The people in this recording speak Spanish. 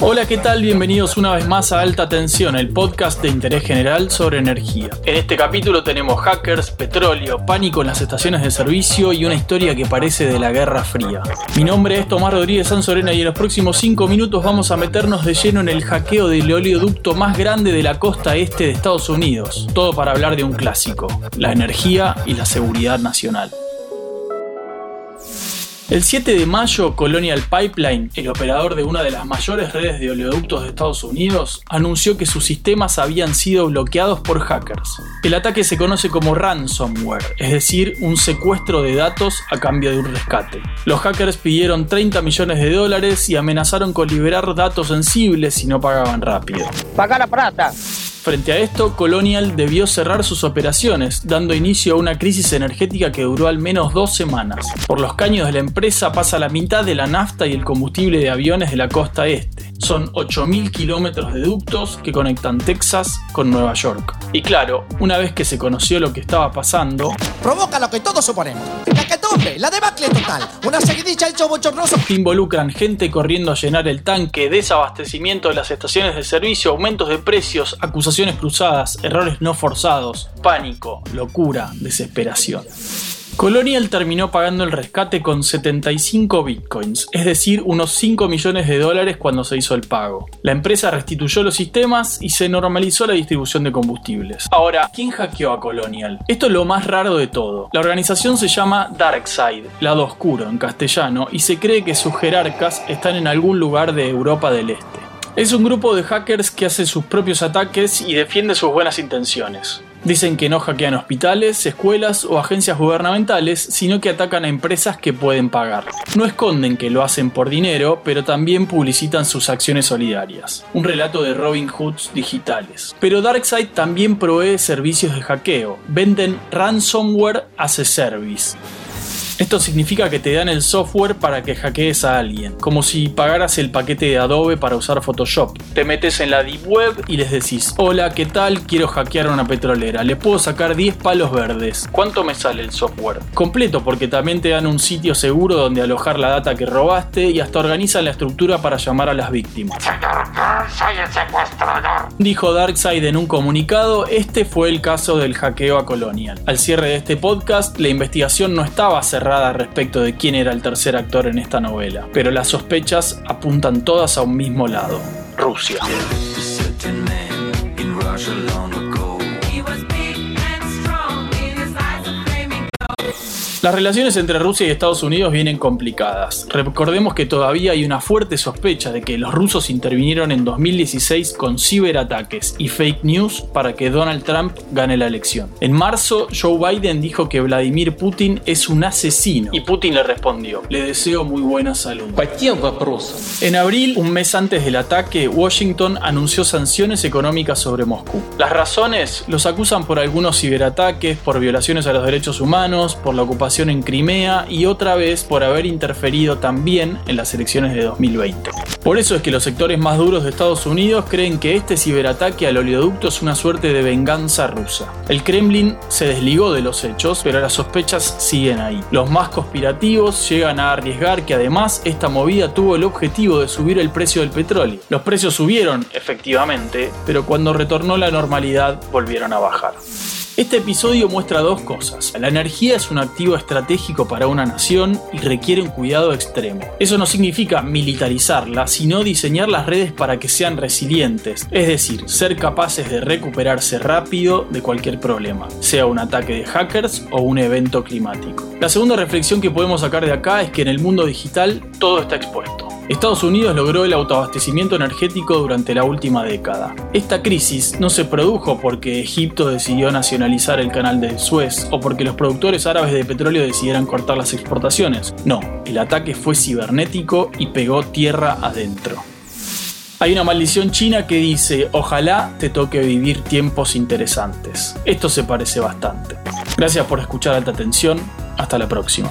Hola, ¿qué tal? Bienvenidos una vez más a Alta Tensión, el podcast de interés general sobre energía. En este capítulo tenemos hackers, petróleo, pánico en las estaciones de servicio y una historia que parece de la Guerra Fría. Mi nombre es Tomás Rodríguez Sanzorena y en los próximos 5 minutos vamos a meternos de lleno en el hackeo del oleoducto más grande de la costa este de Estados Unidos. Todo para hablar de un clásico, la energía y la seguridad nacional. El 7 de mayo, Colonial Pipeline, el operador de una de las mayores redes de oleoductos de Estados Unidos, anunció que sus sistemas habían sido bloqueados por hackers. El ataque se conoce como ransomware, es decir, un secuestro de datos a cambio de un rescate. Los hackers pidieron 30 millones de dólares y amenazaron con liberar datos sensibles si no pagaban rápido. Paga la plata. Frente a esto, Colonial debió cerrar sus operaciones, dando inicio a una crisis energética que duró al menos dos semanas. Por los caños de la empresa pasa la mitad de la nafta y el combustible de aviones de la costa este. Son 8.000 kilómetros de ductos que conectan Texas con Nueva York. Y claro, una vez que se conoció lo que estaba pasando, provoca lo que todos suponemos. La catombe, la debacle total, una seguidilla hecho bochornoso. Involucran gente corriendo a llenar el tanque, desabastecimiento de las estaciones de servicio, aumentos de precios, acusaciones cruzadas, errores no forzados, pánico, locura, desesperación. Colonial terminó pagando el rescate con 75 bitcoins, es decir, unos 5 millones de dólares cuando se hizo el pago. La empresa restituyó los sistemas y se normalizó la distribución de combustibles. Ahora, ¿quién hackeó a Colonial? Esto es lo más raro de todo. La organización se llama DarkSide, lado oscuro en castellano, y se cree que sus jerarcas están en algún lugar de Europa del Este. Es un grupo de hackers que hace sus propios ataques y defiende sus buenas intenciones. Dicen que no hackean hospitales, escuelas o agencias gubernamentales, sino que atacan a empresas que pueden pagar. No esconden que lo hacen por dinero, pero también publicitan sus acciones solidarias. Un relato de Robin Hoods digitales. Pero DarkSide también provee servicios de hackeo. Venden ransomware as a service. Esto significa que te dan el software para que hackees a alguien, como si pagaras el paquete de Adobe para usar Photoshop. Te metes en la Deep Web y les decís, hola, ¿qué tal? Quiero hackear una petrolera, le puedo sacar 10 palos verdes. ¿Cuánto me sale el software? Completo, porque también te dan un sitio seguro donde alojar la data que robaste y hasta organizan la estructura para llamar a las víctimas. soy el secuestrador. Dijo Darkseid en un comunicado, este fue el caso del hackeo a Colonial. Al cierre de este podcast, la investigación no estaba cerrada respecto de quién era el tercer actor en esta novela, pero las sospechas apuntan todas a un mismo lado, Rusia. Las relaciones entre Rusia y Estados Unidos vienen complicadas. Recordemos que todavía hay una fuerte sospecha de que los rusos intervinieron en 2016 con ciberataques y fake news para que Donald Trump gane la elección. En marzo, Joe Biden dijo que Vladimir Putin es un asesino y Putin le respondió, le deseo muy buena salud. En abril, un mes antes del ataque, Washington anunció sanciones económicas sobre Moscú. Las razones los acusan por algunos ciberataques, por violaciones a los derechos humanos, por la en Crimea y otra vez por haber interferido también en las elecciones de 2020. Por eso es que los sectores más duros de Estados Unidos creen que este ciberataque al oleoducto es una suerte de venganza rusa. El Kremlin se desligó de los hechos, pero las sospechas siguen ahí. Los más conspirativos llegan a arriesgar que además esta movida tuvo el objetivo de subir el precio del petróleo. Los precios subieron, efectivamente, pero cuando retornó la normalidad volvieron a bajar. Este episodio muestra dos cosas. La energía es un activo estratégico para una nación y requiere un cuidado extremo. Eso no significa militarizarla, sino diseñar las redes para que sean resilientes, es decir, ser capaces de recuperarse rápido de cualquier problema, sea un ataque de hackers o un evento climático. La segunda reflexión que podemos sacar de acá es que en el mundo digital todo está expuesto. Estados Unidos logró el autoabastecimiento energético durante la última década. Esta crisis no se produjo porque Egipto decidió nacionalizar el canal de Suez o porque los productores árabes de petróleo decidieran cortar las exportaciones. No, el ataque fue cibernético y pegó tierra adentro. Hay una maldición china que dice, ojalá te toque vivir tiempos interesantes. Esto se parece bastante. Gracias por escuchar alta atención. Hasta la próxima.